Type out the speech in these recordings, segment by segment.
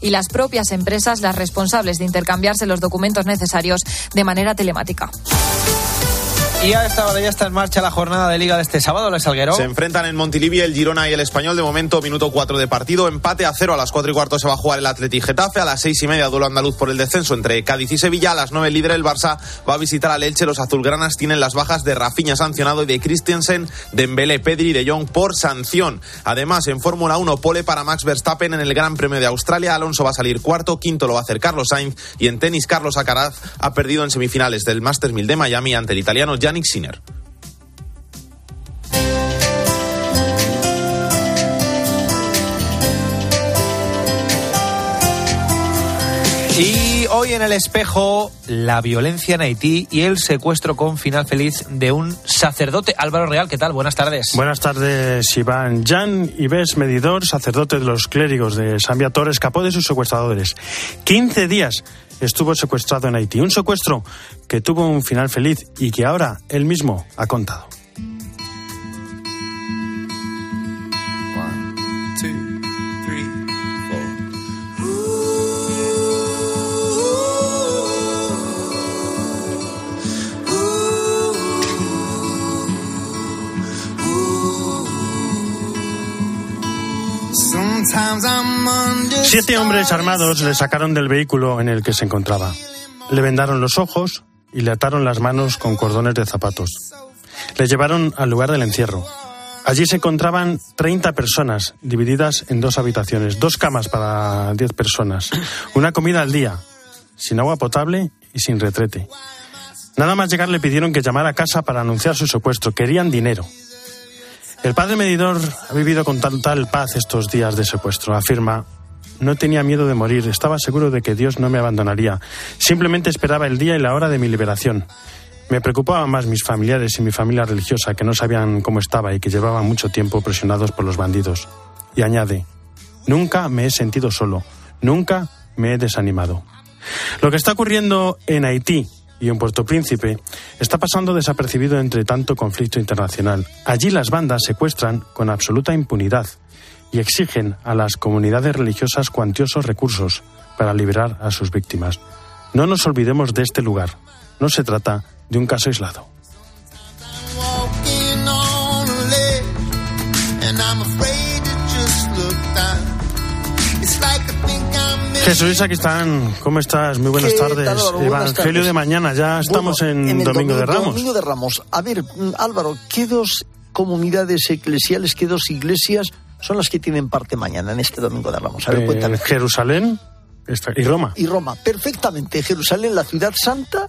y las propias empresas las responsables de intercambiarse los documentos necesarios de manera telemática. Y a esta hora ya está en marcha la jornada de Liga de este sábado, Les Salguero. Se enfrentan en Montilivi el Girona y el Español. De momento, minuto 4 de partido. Empate a cero. A las 4 y cuarto se va a jugar el Atleti Getafe. A las 6 y media, duelo andaluz por el descenso entre Cádiz y Sevilla. A las 9, el líder el Barça va a visitar al Elche. Los azulgranas tienen las bajas de Rafinha sancionado y de Christensen, Dembélé, Pedri y De Jong por sanción. Además, en Fórmula 1, pole para Max Verstappen en el Gran Premio de Australia. Alonso va a salir cuarto. Quinto lo va a hacer Carlos Sainz. Y en tenis, Carlos Acaraz ha perdido en semifinales del Masters 1000 de Miami ante el italiano Y hoy en el espejo, la violencia en Haití y el secuestro con final feliz de un sacerdote. Álvaro Real, ¿qué tal? Buenas tardes. Buenas tardes, Iván. Jan Ives Medidor, sacerdote de los clérigos de San Viator, escapó de sus secuestradores. 15 días estuvo secuestrado en Haití. Un secuestro que tuvo un final feliz y que ahora él mismo ha contado. Siete hombres armados le sacaron del vehículo en el que se encontraba. Le vendaron los ojos y le ataron las manos con cordones de zapatos. Le llevaron al lugar del encierro. Allí se encontraban 30 personas divididas en dos habitaciones, dos camas para 10 personas, una comida al día, sin agua potable y sin retrete. Nada más llegar le pidieron que llamara a casa para anunciar su secuestro. Querían dinero. El padre medidor ha vivido con tal paz estos días de secuestro. Afirma, no tenía miedo de morir, estaba seguro de que Dios no me abandonaría. Simplemente esperaba el día y la hora de mi liberación. Me preocupaban más mis familiares y mi familia religiosa, que no sabían cómo estaba y que llevaban mucho tiempo presionados por los bandidos. Y añade, nunca me he sentido solo, nunca me he desanimado. Lo que está ocurriendo en Haití y en Puerto Príncipe está pasando desapercibido entre tanto conflicto internacional. Allí las bandas secuestran con absoluta impunidad y exigen a las comunidades religiosas cuantiosos recursos para liberar a sus víctimas. No nos olvidemos de este lugar. No se trata de un caso aislado. Jesús están. ¿cómo estás? Muy buenas tardes. Evangelio de mañana, ya estamos en, domingo, de Ramos. Domingo de Ramos. A ver, mm, Álvaro, ¿qué dos comunidades eclesiales, qué dos iglesias son las que tienen parte mañana en este Domingo de Ramos? A ver, eh, cuéntame. Jerusalén y Roma. Y Roma, perfectamente. Jerusalén, la ciudad santa,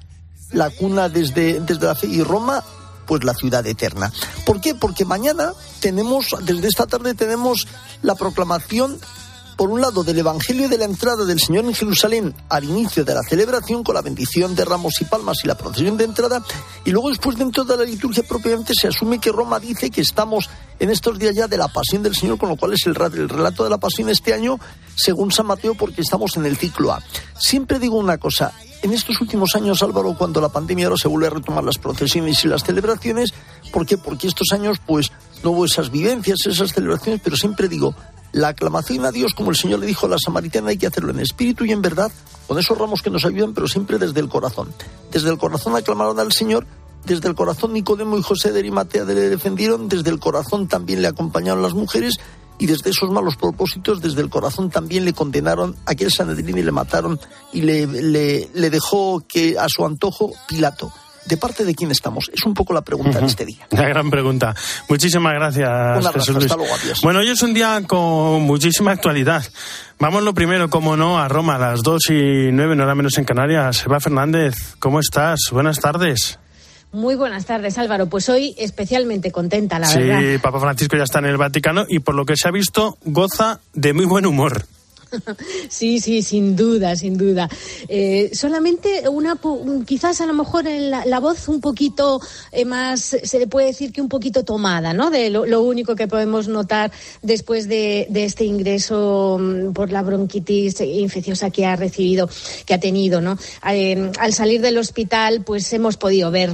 la cuna desde, desde la fe, y Roma, pues la ciudad eterna. ¿Por qué? Porque mañana tenemos, desde esta tarde tenemos la proclamación por un lado, del Evangelio de la entrada del Señor en Jerusalén al inicio de la celebración con la bendición de ramos y palmas y la procesión de entrada, y luego después dentro de la liturgia propiamente se asume que Roma dice que estamos en estos días ya de la pasión del Señor, con lo cual es el, el relato de la pasión este año según San Mateo porque estamos en el ciclo A. Siempre digo una cosa, en estos últimos años, Álvaro, cuando la pandemia ahora se vuelve a retomar las procesiones y las celebraciones, ¿por qué? Porque estos años, pues, no hubo esas vivencias, esas celebraciones, pero siempre digo, la aclamación a Dios, como el Señor le dijo a la samaritana, hay que hacerlo en espíritu y en verdad, con esos ramos que nos ayudan, pero siempre desde el corazón. Desde el corazón aclamaron al Señor, desde el corazón Nicodemo y José de Arimatea le defendieron, desde el corazón también le acompañaron las mujeres y desde esos malos propósitos, desde el corazón también le condenaron a aquel Sanedrín y le mataron y le, le, le dejó que a su antojo Pilato. ¿De parte de quién estamos? Es un poco la pregunta de este día. La gran pregunta. Muchísimas gracias, Jesús Luis. Bueno, hoy es un día con muchísima actualidad. Vamos lo primero, como no, a Roma, a las dos y nueve, no era menos en Canarias. Eva Fernández, ¿cómo estás? Buenas tardes. Muy buenas tardes, Álvaro. Pues hoy especialmente contenta, la verdad. Sí, Papa Francisco ya está en el Vaticano y por lo que se ha visto, goza de muy buen humor. Sí, sí, sin duda, sin duda. Eh, solamente una, quizás a lo mejor en la, voz un poquito eh, más, se le puede decir que un poquito tomada, ¿no? De lo, único que podemos notar después de, este ingreso mm, por la bronquitis infecciosa que ha recibido, que ha tenido, ¿no? Eh, al salir del hospital, pues hemos podido ver,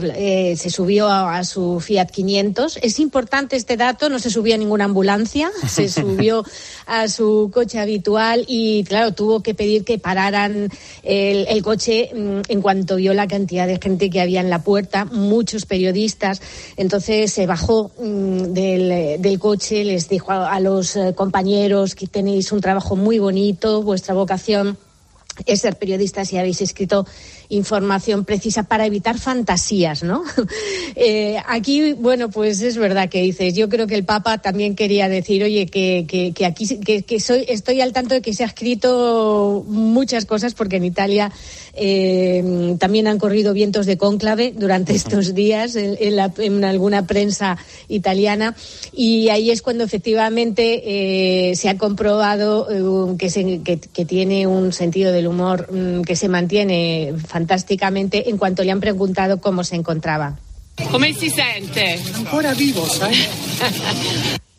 se subió a, a, su Fiat 500. Es importante este dato, no se subió a ninguna ambulancia, se subió a su coche habitual y claro, tuvo que pedir que pararan el, coche mm, en cuanto vio la cantidad de gente que había en la puerta, muchos periodistas. Entonces se bajó mm, del, coche, les dijo a los eh, compañeros que tenéis un trabajo muy bonito, vuestra vocación es ser periodistas y habéis escrito información precisa para evitar fantasías, ¿no? Eh, aquí, bueno, pues es verdad que dices, yo creo que el Papa también quería decir, oye, que, que, aquí que, soy, estoy al tanto de que se ha escrito muchas cosas, porque en Italia eh, también han corrido vientos de cónclave durante estos días en, alguna prensa italiana, y ahí es cuando efectivamente eh, se ha comprobado que, que, tiene un sentido del humor mm, que se mantiene fantásticamente en cuanto le han preguntado cómo se encontraba. ¿Cómo se siente? Ancora vivo, ¿sabes?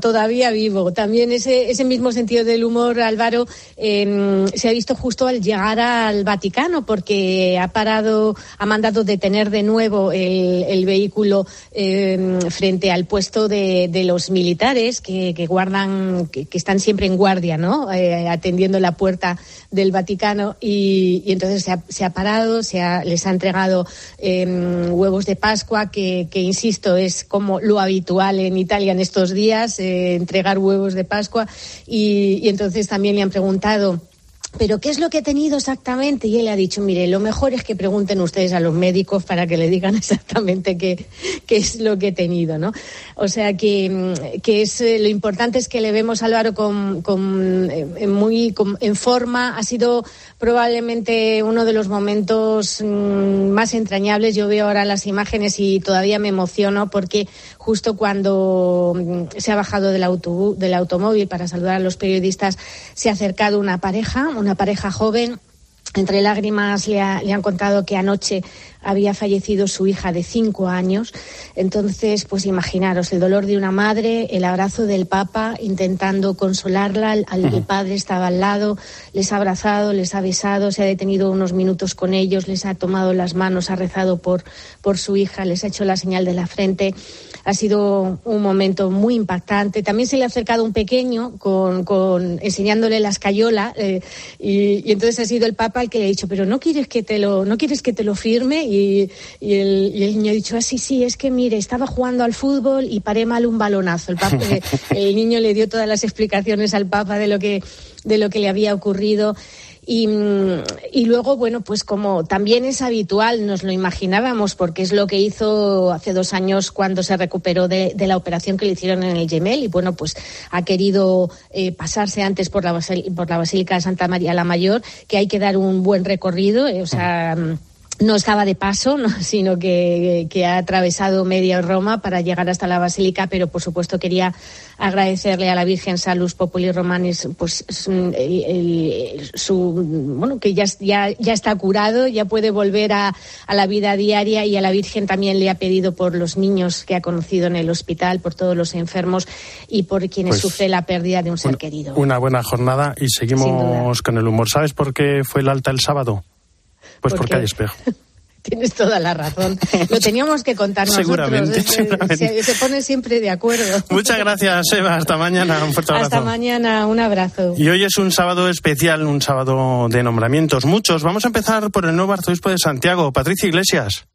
todavía vivo. También ese, ese mismo sentido del humor, Álvaro, em, se ha visto justo al llegar al Vaticano, porque ha parado, ha mandado detener de nuevo el, vehículo em, frente al puesto de, los militares que, guardan, que, están siempre en guardia, ¿no? Eh, atendiendo la puerta del Vaticano y, entonces se ha, parado, se les ha entregado em, huevos de Pascua, que, que insisto, es como lo habitual en Italia en estos días eh, entregar huevos de Pascua, y, entonces también le han preguntado pero ¿qué es lo que he tenido exactamente? Y él ha dicho, mire, lo mejor es que pregunten ustedes a los médicos para que le digan exactamente qué, qué es lo que he tenido, ¿no? O sea que, mm, que es eh, lo importante es que le vemos a Álvaro con, con, eh, muy en forma. Ha sido probablemente uno de los momentos mm, más entrañables. Yo veo ahora las imágenes y todavía me emociono porque justo cuando mm, se ha bajado del, autobús, del automóvil para saludar a los periodistas, se ha acercado una pareja, una pareja joven. Entre lágrimas le, le han contado que anoche había fallecido su hija de cinco años. Entonces, pues imaginaros el dolor de una madre, el abrazo del Papa intentando consolarla. El, padre estaba al lado, les ha abrazado, les ha besado, se ha detenido unos minutos con ellos, les ha tomado las manos, ha rezado por, por su hija, les ha hecho la señal de la frente. Ha sido un momento muy impactante. También se le ha acercado un pequeño con, con enseñándole la escayola eh, y, y, entonces ha sido el Papa el que le ha dicho, pero no quieres que te lo, no quieres que te lo firme y, el, niño ha dicho, ah, sí, sí, es que mire, estaba jugando al fútbol y paré mal un balonazo. El, eh, el niño le dio todas las explicaciones al Papa de lo que, de lo que le había ocurrido. Y, y, luego, bueno, pues como también es habitual, nos lo imaginábamos, porque es lo que hizo hace dos años cuando se recuperó de, la operación que le hicieron en el Gemel. Y bueno, pues ha querido eh, pasarse antes por la, por la Basílica de Santa María la Mayor, que hay que dar un buen recorrido. Eh, o sea no estaba de paso, sino que, ha atravesado media Roma para llegar hasta la Basílica, pero por supuesto quería agradecerle a la Virgen Salus Populi Romanis pues su, bueno que ya, ya, ya está curado, ya puede volver a, la vida diaria y a la Virgen también le ha pedido por los niños que ha conocido en el hospital, por todos los enfermos y por quienes pues sufren la pérdida de un ser querido. Una buena jornada y seguimos con el humor. ¿Sabes por qué fue el alta el sábado? Pues porque, hay espejo. Tienes toda la razón. Lo teníamos que contar seguramente, nosotros. Seguramente. Se, pone siempre de acuerdo. Muchas gracias, Eva. Hasta mañana. Un fuerte abrazo. Hasta mañana. Un abrazo. Y hoy es un sábado especial, un sábado de nombramientos. Muchos. Vamos a empezar por el nuevo arzobispo de Santiago, Patricia Iglesias.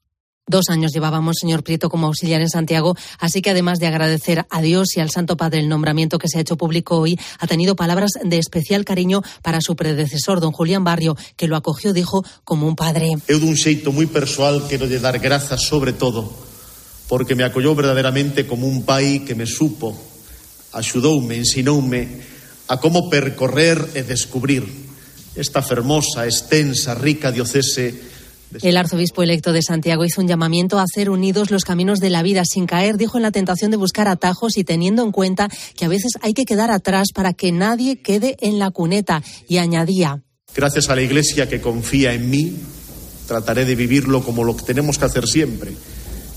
Dos años llevábamos, señor Prieto, como auxiliar en Santiago, así que además de agradecer a Dios y al Santo Padre el nombramiento que se ha hecho público hoy, ha tenido palabras de especial cariño para su predecesor, don Julián Barrio, que lo acogió, dijo, como un padre. Eu un xeito muy persoal quiero de dar grazas sobre todo porque me acolló verdaderamente como un pai que me supo, axudoume, ensinoume a como percorrer e descubrir esta fermosa, extensa, rica diocese el arzobispo electo de Santiago hizo un llamamiento a hacer unidos los caminos de la vida sin caer, dijo en la tentación de buscar atajos y teniendo en cuenta que a veces hay que quedar atrás para que nadie quede en la cuneta. Y añadía. Gracias a la Iglesia que confía en mí, trataré de vivirlo como lo que tenemos que hacer siempre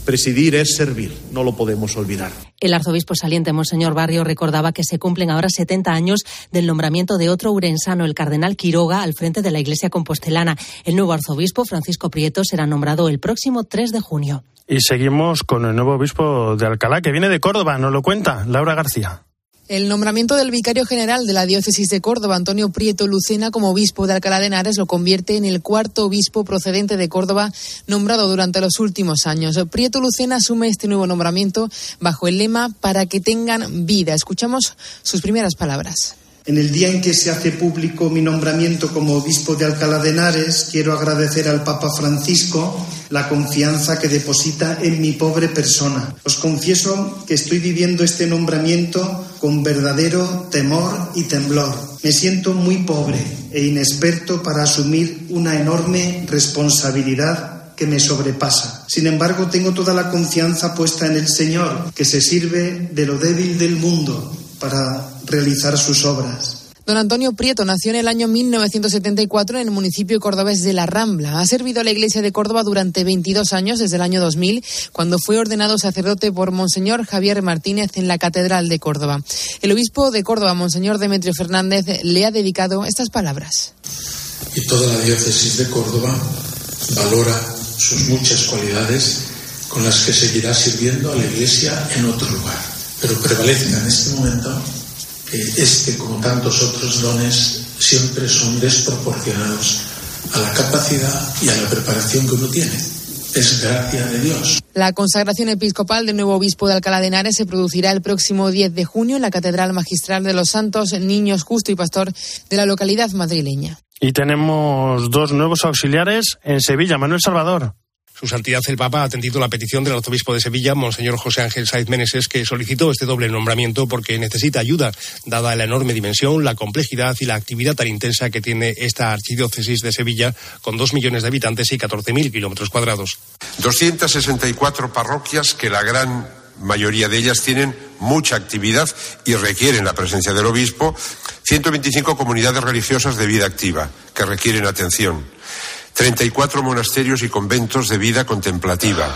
Presidir es servir, no lo podemos olvidar. El arzobispo saliente, Monseñor Barrio, recordaba que se cumplen ahora 70 años del nombramiento de otro urensano, el cardenal Quiroga, al frente de la Iglesia Compostelana. El nuevo arzobispo, Francisco Prieto, será nombrado el próximo 3 de junio. Y seguimos con el nuevo obispo de Alcalá, que viene de Córdoba, nos lo cuenta Laura García. El nombramiento del vicario general de la diócesis de Córdoba, Antonio Prieto Lucena, como obispo de Alcalá de Henares, lo convierte en el cuarto obispo procedente de Córdoba nombrado durante los últimos años. Prieto Lucena asume este nuevo nombramiento bajo el lema para que tengan vida. Escuchamos sus primeras palabras. En el día en que se hace público mi nombramiento como obispo de Alcalá de Henares, quiero agradecer al Papa Francisco la confianza que deposita en mi pobre persona. Os confieso que estoy viviendo este nombramiento con verdadero temor y temblor. Me siento muy pobre e inexperto para asumir una enorme responsabilidad que me sobrepasa. Sin embargo, tengo toda la confianza puesta en el Señor, que se sirve de lo débil del mundo para realizar sus obras. Don Antonio Prieto nació en el año 1974 en el municipio cordobés de La Rambla. Ha servido a la Iglesia de Córdoba durante 22 años, desde el año 2000, cuando fue ordenado sacerdote por Monseñor Javier Martínez en la Catedral de Córdoba. El obispo de Córdoba, Monseñor Demetrio Fernández, le ha dedicado estas palabras. Y toda la diócesis de Córdoba valora sus muchas cualidades con las que seguirá sirviendo a la Iglesia en otro lugar. Pero prevalezca en este momento este, como tantos otros dones, siempre son desproporcionados a la capacidad y a la preparación que uno tiene. Es gracia de Dios. La consagración episcopal del nuevo obispo de Alcalá de Henares se producirá el próximo 10 de junio en la Catedral Magistral de los Santos Niños Justo y Pastor de la localidad madrileña. Y tenemos dos nuevos auxiliares en Sevilla. Manuel Salvador. Su Santidad el Papa ha atendido la petición del arzobispo de Sevilla, Monseñor José Ángel Saiz Meneses, que solicitó este doble nombramiento porque necesita ayuda, dada la enorme dimensión, la complejidad y la actividad tan intensa que tiene esta archidiócesis de Sevilla, con dos millones de habitantes y 14.000 kilómetros cuadrados. 264 parroquias que la gran mayoría de ellas tienen mucha actividad y requieren la presencia del obispo, 125 comunidades religiosas de vida activa que requieren atención. 34 monasterios y conventos de vida contemplativa.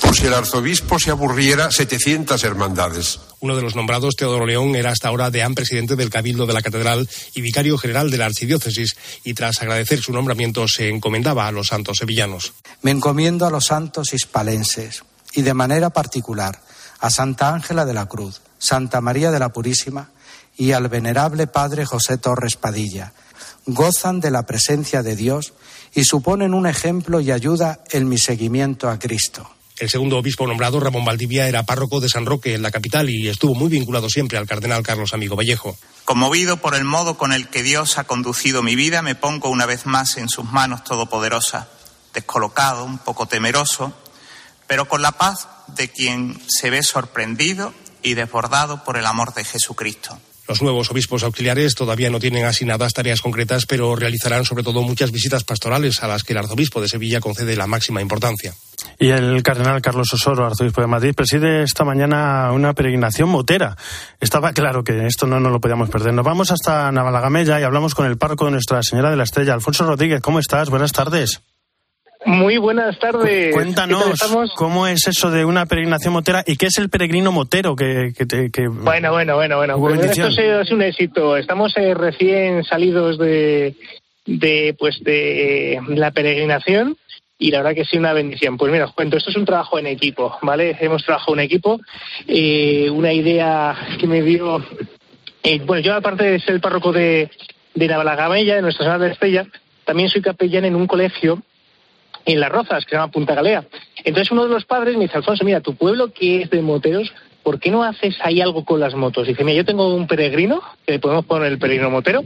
Por si el arzobispo se aburriera, 700 hermandades. Uno de los nombrados, Teodoro León, era hasta ahora deán presidente del Cabildo de la Catedral y vicario general de la Archidiócesis, y tras agradecer su nombramiento se encomendaba a los santos sevillanos. Me encomiendo a los santos hispalenses y de manera particular a Santa Ángela de la Cruz, Santa María de la Purísima y al venerable Padre José Torres Padilla. Gozan de la presencia de Dios y suponen un ejemplo y ayuda en mi seguimiento a Cristo. El segundo obispo nombrado, Ramón Valdivia, era párroco de San Roque en la capital y estuvo muy vinculado siempre al cardenal Carlos Amigo Vallejo. Conmovido por el modo con el que Dios ha conducido mi vida, me pongo una vez más en sus manos todopoderosas, descolocado, un poco temeroso, pero con la paz de quien se ve sorprendido y desbordado por el amor de Jesucristo. Los nuevos obispos auxiliares todavía no tienen asignadas tareas concretas, pero realizarán sobre todo muchas visitas pastorales a las que el arzobispo de Sevilla concede la máxima importancia. Y el cardenal Carlos Osoro, arzobispo de Madrid, preside esta mañana una peregrinación motera. Estaba claro que esto no nos lo podíamos perder. Nos vamos hasta Navalagamella y hablamos con el párroco de Nuestra Señora de la Estrella, Alfonso Rodríguez. ¿Cómo estás? Buenas tardes. Muy buenas tardes. Cuéntanos cómo es eso de una peregrinación motera y qué es el peregrino motero que, que, Bueno, bueno, bueno, bueno. Pues esto es un éxito. Estamos eh, recién salidos de, de pues de la peregrinación y la verdad que sí una bendición. Pues mira, os cuento, esto es un trabajo en equipo, ¿vale? Hemos trabajado en equipo. Eh, una idea que me dio, eh, bueno, yo aparte de ser el párroco de, de Navalagamella, de Nuestra Señora de Estella, también soy capellán en un colegio en Las Rozas, que se llama Punta Galea. Entonces uno de los padres me dice, Alfonso, mira, tu pueblo que es de moteros, ¿por qué no haces ahí algo con las motos? Dice, mira, yo tengo un peregrino, que le podemos poner el peregrino motero,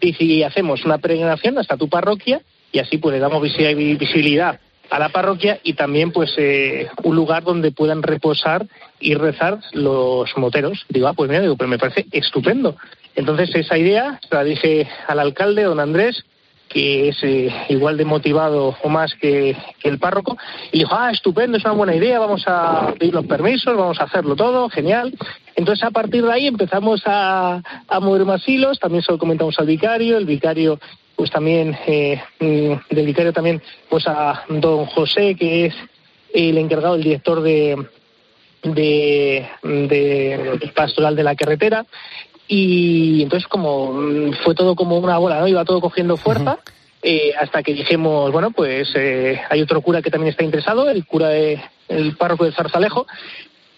y si hacemos una peregrinación hasta tu parroquia, y así pues le damos visibilidad a la parroquia y también pues eh, un lugar donde puedan reposar y rezar los moteros. Digo, ah, pues mira, digo, pero me parece estupendo. Entonces esa idea la dije al alcalde, don Andrés, que es eh, igual de motivado o más que, el párroco, y dijo, ah, estupendo, es una buena idea, vamos a pedir los permisos, vamos a hacerlo todo, genial. Entonces, a partir de ahí empezamos a, a mover más hilos, también se lo comentamos al vicario, el vicario, pues también, eh, mm, del vicario también, pues a don José, que es el encargado, el director de, de, de pastoral de la carretera, y entonces como mm, fue todo como una bola, ¿no? Iba todo cogiendo fuerza. Eh, hasta que dijimos, bueno, pues eh, hay otro cura que también está interesado, el cura de, el párroco de Zarzalejo,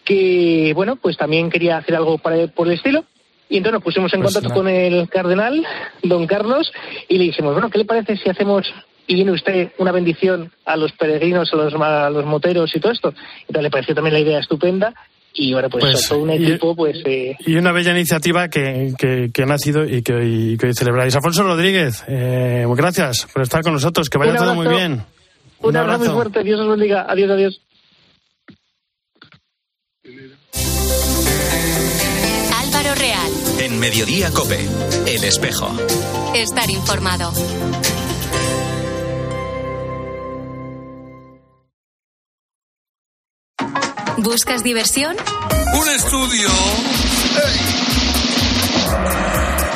que, bueno, pues también quería hacer algo por el estilo. Y entonces nos pusimos en pues contacto con el cardenal, don Carlos, y le dijimos, bueno, ¿qué le parece si hacemos y viene usted una bendición a los peregrinos, a los, a los moteros y todo esto? Entonces le pareció también la idea estupenda y ahora pues, pues todo un equipo pues eh... y una bella iniciativa que, que, ha nacido y que hoy, que hoy celebráis. Alfonso Rodríguez eh, gracias por estar con nosotros que vaya todo muy bien. Un, un abrazo muy fuerte. Dios os bendiga. Adiós adiós. Álvaro Real. En Mediodía Cope El Espejo. Estar informado ¿Buscas diversión? Un estudio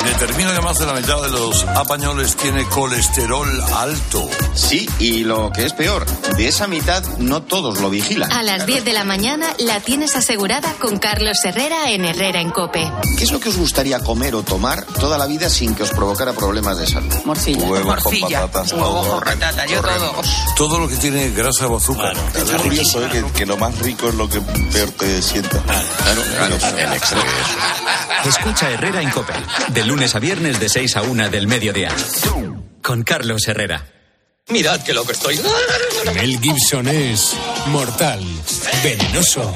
determina que más de la mitad de los españoles tiene colesterol alto. Sí, y lo que es peor, de esa mitad no todos lo vigilan. A las 10 de la mañana la tienes asegurada con Carlos Herrera en Herrera en Cope. ¿Qué es lo que os gustaría comer o tomar toda la vida sin que os provocara problemas de salud? Morcilla. Huevos con patatas. Huevos con patata, yo todo. Todo lo que tiene grasa o azúcar. Claro, es curioso ¿eh? que, lo más rico es lo que peor te sienta. Claro, claro, en exceso. Escucha Herrera en Cope. De lunes a viernes de 6 a 1 del mediodía. Con Carlos Herrera. Mirad que lo que estoy. Mel Gibson es mortal, venenoso,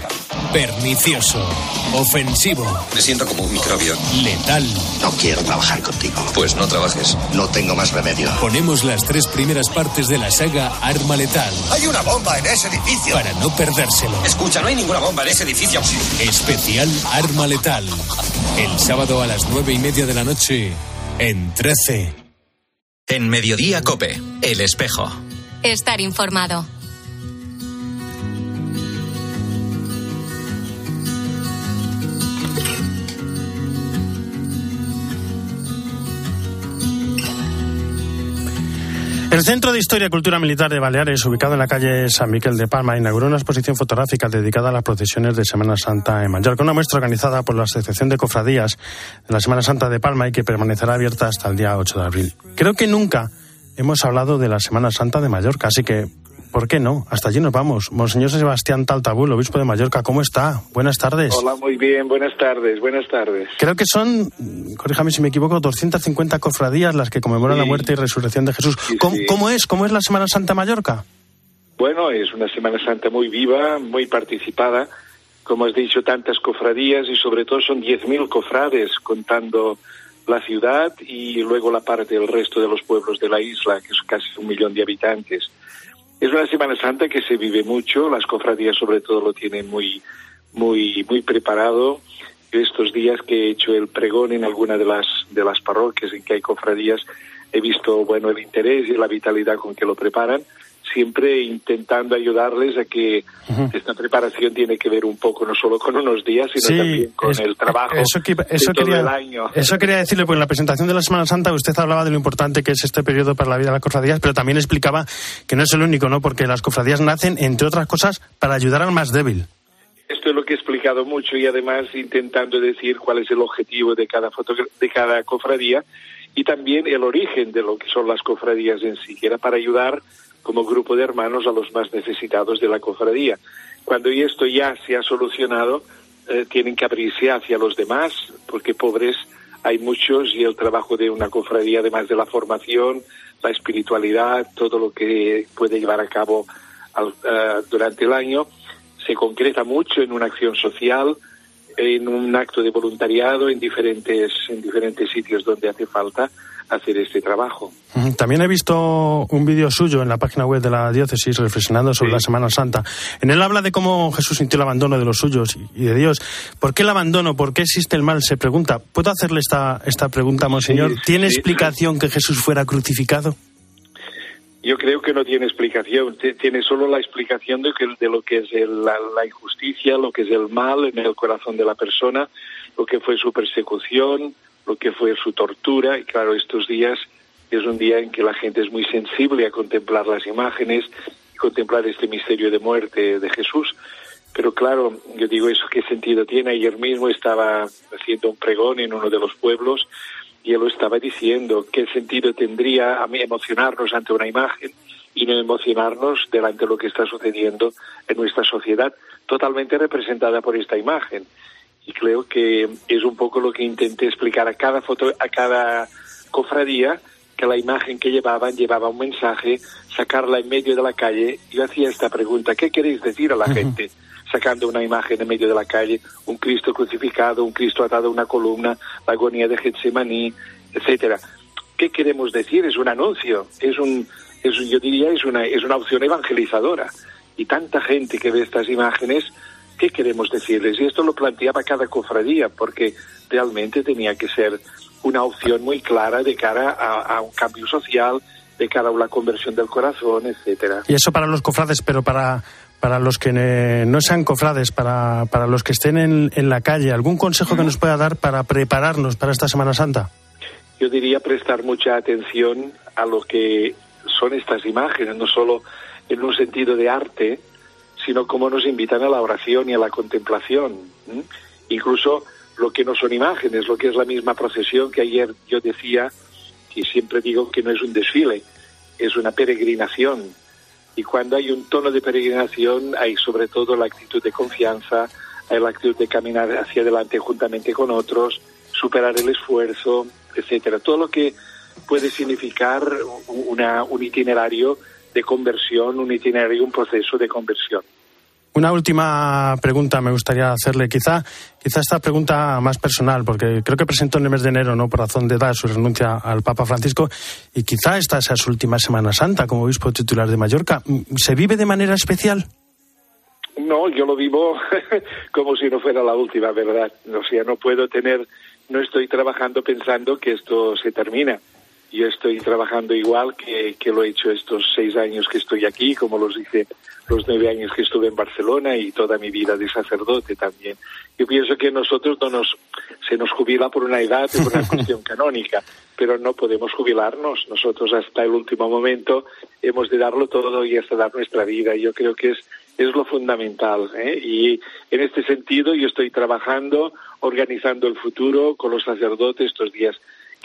pernicioso, ofensivo. Me siento como un microbio. Letal. No quiero trabajar contigo. Pues no trabajes. No tengo más remedio. Ponemos las tres primeras partes de la saga Arma Letal. Hay una bomba en ese edificio. Para no perdérselo. Escucha, no hay ninguna bomba en ese edificio. Especial Arma Letal. El sábado a las nueve y media de la noche en 13. En Mediodía Cope, El Espejo. Estar informado. El Centro de Historia y Cultura Militar de Baleares, ubicado en la calle San Miquel de Palma, inauguró una exposición fotográfica dedicada a las procesiones de Semana Santa en Mallorca, una muestra organizada por la Asociación de Cofradías de la Semana Santa de Palma y que permanecerá abierta hasta el día 8 de abril. Creo que nunca hemos hablado de la Semana Santa de Mallorca, así que ¿por qué no? Hasta allí nos vamos. Monseñor Sebastián Taltabul, obispo de Mallorca, ¿cómo está? Buenas tardes. Hola, muy bien, buenas tardes, buenas tardes. Creo que son, corríjame si me equivoco, 250 cofradías las que conmemoran la muerte y resurrección de Jesús. ¿Cómo, es? ¿Cómo es la Semana Santa Mallorca? Bueno, es una Semana Santa muy viva, muy participada. Como has dicho, tantas cofradías y sobre todo son 10.000 cofrades contando la ciudad y luego la parte del resto de los pueblos de la isla, que es casi un millón de habitantes. Es una Semana Santa que se vive mucho, las cofradías sobre todo lo tienen muy, muy, muy preparado. Estos días que he hecho el pregón en alguna de las, de las parroquias en que hay cofradías, he visto, bueno, el interés y la vitalidad con que lo preparan siempre intentando ayudarles a que esta preparación tiene que ver un poco no solo con unos días, sino también con el trabajo eso, eso todo quería, el año. Eso quería decirle, pues en la presentación de la Semana Santa usted hablaba de lo importante que es este periodo para la vida de las cofradías, pero también explicaba que no es el único, ¿no? Porque las cofradías nacen, entre otras cosas, para ayudar al más débil. Esto es lo que he explicado mucho y además intentando decir cuál es el objetivo de cada, de cada cofradía y también el origen de lo que son las cofradías en sí, que era para ayudar como grupo de hermanos a los más necesitados de la cofradía. Cuando esto ya se ha solucionado, eh, tienen que abrirse hacia los demás, porque pobres hay muchos y el trabajo de una cofradía, además de la formación, la espiritualidad, todo lo que puede llevar a cabo eh, durante el año, se concreta mucho en una acción social, en un acto de voluntariado en diferentes, en diferentes sitios donde hace falta hacer este trabajo. También he visto un vídeo suyo en la página web de la diócesis reflexionando sobre la Semana Santa. En él habla de cómo Jesús sintió el abandono de los suyos y de Dios. ¿Por qué el abandono? ¿Por qué existe el mal? Se pregunta. ¿Puedo hacerle esta, esta pregunta, Monseñor? ¿Tiene explicación que Jesús fuera crucificado? Yo creo que no tiene explicación, tiene solo la explicación de, que, de lo que es la, la, injusticia, lo que es el mal en el corazón de la persona, lo que fue su persecución, lo que fue su tortura. Y claro, estos días es un día en que la gente es muy sensible a contemplar las imágenes y contemplar este misterio de muerte de Jesús. Pero claro, yo digo, ¿eso qué sentido tiene? Ayer mismo estaba haciendo un pregón en uno de los pueblos y él lo estaba diciendo, ¿qué sentido tendría a mí emocionarnos ante una imagen y no emocionarnos delante de lo que está sucediendo en nuestra sociedad, totalmente representada por esta imagen. Y creo que es un poco lo que intenté explicar a cada foto, a cada cofradía, que la imagen que llevaban llevaba un mensaje, sacarla en medio de la calle. Yo hacía esta pregunta, ¿qué queréis decir a la gente? Sacando una imagen en medio de la calle, un Cristo crucificado, un Cristo atado a una columna, la agonía de Getsemaní, etcétera. ¿Qué queremos decir? Es un anuncio, es un, es, yo diría, es una, es una opción evangelizadora. Y tanta gente que ve estas imágenes, ¿qué queremos decirles? Y esto lo planteaba cada cofradía, porque realmente tenía que ser una opción muy clara de cara a, un cambio social, de cara a una conversión del corazón, etcétera. Y eso para los cofrades, pero para para los que no sean cofrades, para, para los que estén en, en la calle, ¿algún consejo que nos pueda dar para prepararnos para esta Semana Santa? Yo diría prestar mucha atención a lo que son estas imágenes, no solo en un sentido de arte, sino cómo nos invitan a la oración y a la contemplación. Incluso lo que no son imágenes, lo que es la misma procesión que ayer yo decía, y siempre digo que no es un desfile, es una peregrinación. Y cuando hay un tono de peregrinación, hay sobre todo la actitud de confianza, hay la actitud de caminar hacia adelante juntamente con otros, superar el esfuerzo, etcétera. Todo lo que puede significar una, un itinerario de conversión, un itinerario, un proceso de conversión. Una última pregunta me gustaría hacerle, quizá, quizá esta pregunta más personal, porque creo que presentó en el mes de enero, ¿no? por razón de edad, su renuncia al Papa Francisco, y quizá esta sea su última Semana Santa como obispo titular de Mallorca. ¿Se vive de manera especial? No, yo lo vivo como si no fuera la última, ¿verdad? O sea, no puedo tener, no estoy trabajando pensando que esto se termina yo estoy trabajando igual que, que, lo he hecho estos seis años que estoy aquí, como los hice los nueve años que estuve en Barcelona y toda mi vida de sacerdote también. Yo pienso que nosotros no nos, se nos jubila por una edad, por una cuestión canónica, pero no podemos jubilarnos. Nosotros hasta el último momento hemos de darlo todo y hasta dar nuestra vida. Yo creo que es, es lo fundamental. ¿eh? Y en este sentido yo estoy trabajando, organizando el futuro con los sacerdotes estos días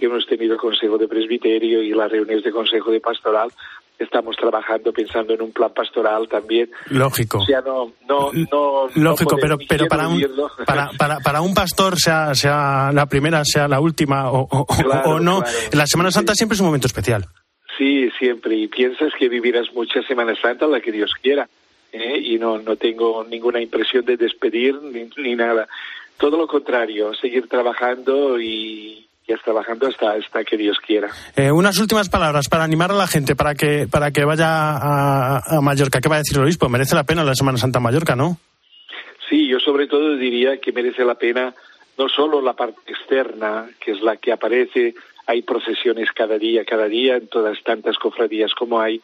que hemos tenido el Consejo de Presbiterio y las reuniones de Consejo de Pastoral, estamos trabajando pensando en un plan pastoral también. Lógico. O sea, no, no, no, Lógico, pero, pero para, un, para, para, para, un pastor, sea, sea la primera, sea la última o, o, no, la Semana Santa siempre es un momento especial. Sí, siempre. Y piensas que vivirás mucha Semana Santa, la que Dios quiera. ¿eh? Y no, no tengo ninguna impresión de despedir ni, ni nada. Todo lo contrario, seguir trabajando y, trabajando hasta, hasta que Dios quiera. Eh, unas últimas palabras para animar a la gente para que, para que vaya a, a Mallorca. ¿Qué va a decir el obispo? Merece la pena la Semana Santa Mallorca, ¿no? Sí, yo sobre todo diría que merece la pena no solo la parte externa, que es la que aparece, hay procesiones cada día, cada día en todas tantas cofradías como hay,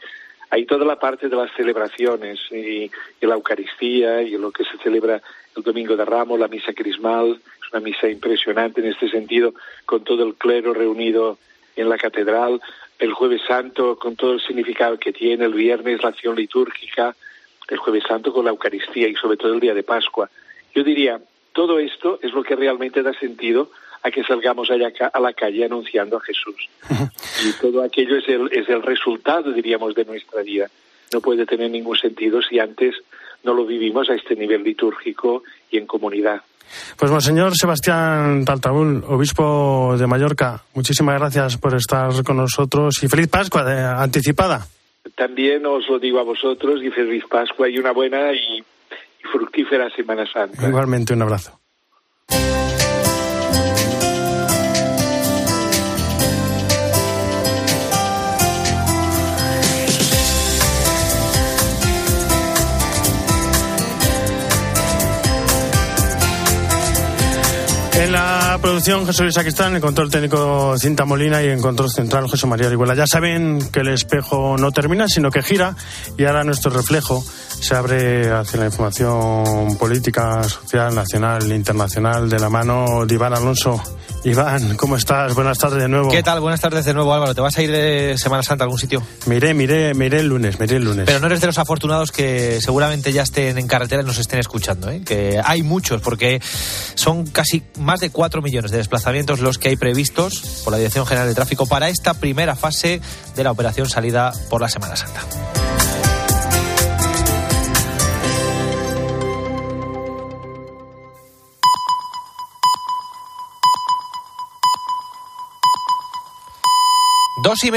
hay toda la parte de las celebraciones y, y la Eucaristía y lo que se celebra el Domingo de Ramos, la misa crismal, es una misa impresionante en este sentido, con todo el clero reunido en la catedral, el jueves santo con todo el significado que tiene, el viernes la acción litúrgica, el jueves santo con la Eucaristía y sobre todo el día de Pascua. Yo diría, todo esto es lo que realmente da sentido a que salgamos allá a la calle anunciando a Jesús. Y todo aquello es el, es el resultado, diríamos, de nuestra vida. No puede tener ningún sentido si antes no lo vivimos a este nivel litúrgico y en comunidad. Pues Monseñor Sebastián Taltabul, obispo de Mallorca, muchísimas gracias por estar con nosotros y feliz Pascua de, anticipada. También os lo digo a vosotros y feliz Pascua y una buena y, y fructífera Semana Santa. Igualmente, un abrazo. Producción José Luis Aquistán, en el control técnico Cinta Molina y en control central José María Orihuela. Ya saben que el espejo no termina, sino que gira y ahora nuestro reflejo se abre hacia la información política, social, nacional, internacional de la mano de Iván Alonso. Iván, ¿cómo estás? Buenas tardes de nuevo. ¿Qué tal? Buenas tardes de nuevo, Álvaro. ¿Te vas a ir de Semana Santa a algún sitio? Miré, miré, miré el lunes, miré el lunes. Pero no eres de los afortunados que seguramente ya estén en carretera y nos estén escuchando, ¿eh? Que hay muchos, porque son casi más de cuatro millones de desplazamientos los que hay previstos por la Dirección General de Tráfico para esta primera fase de la operación salida por la Semana Santa. Dos y media.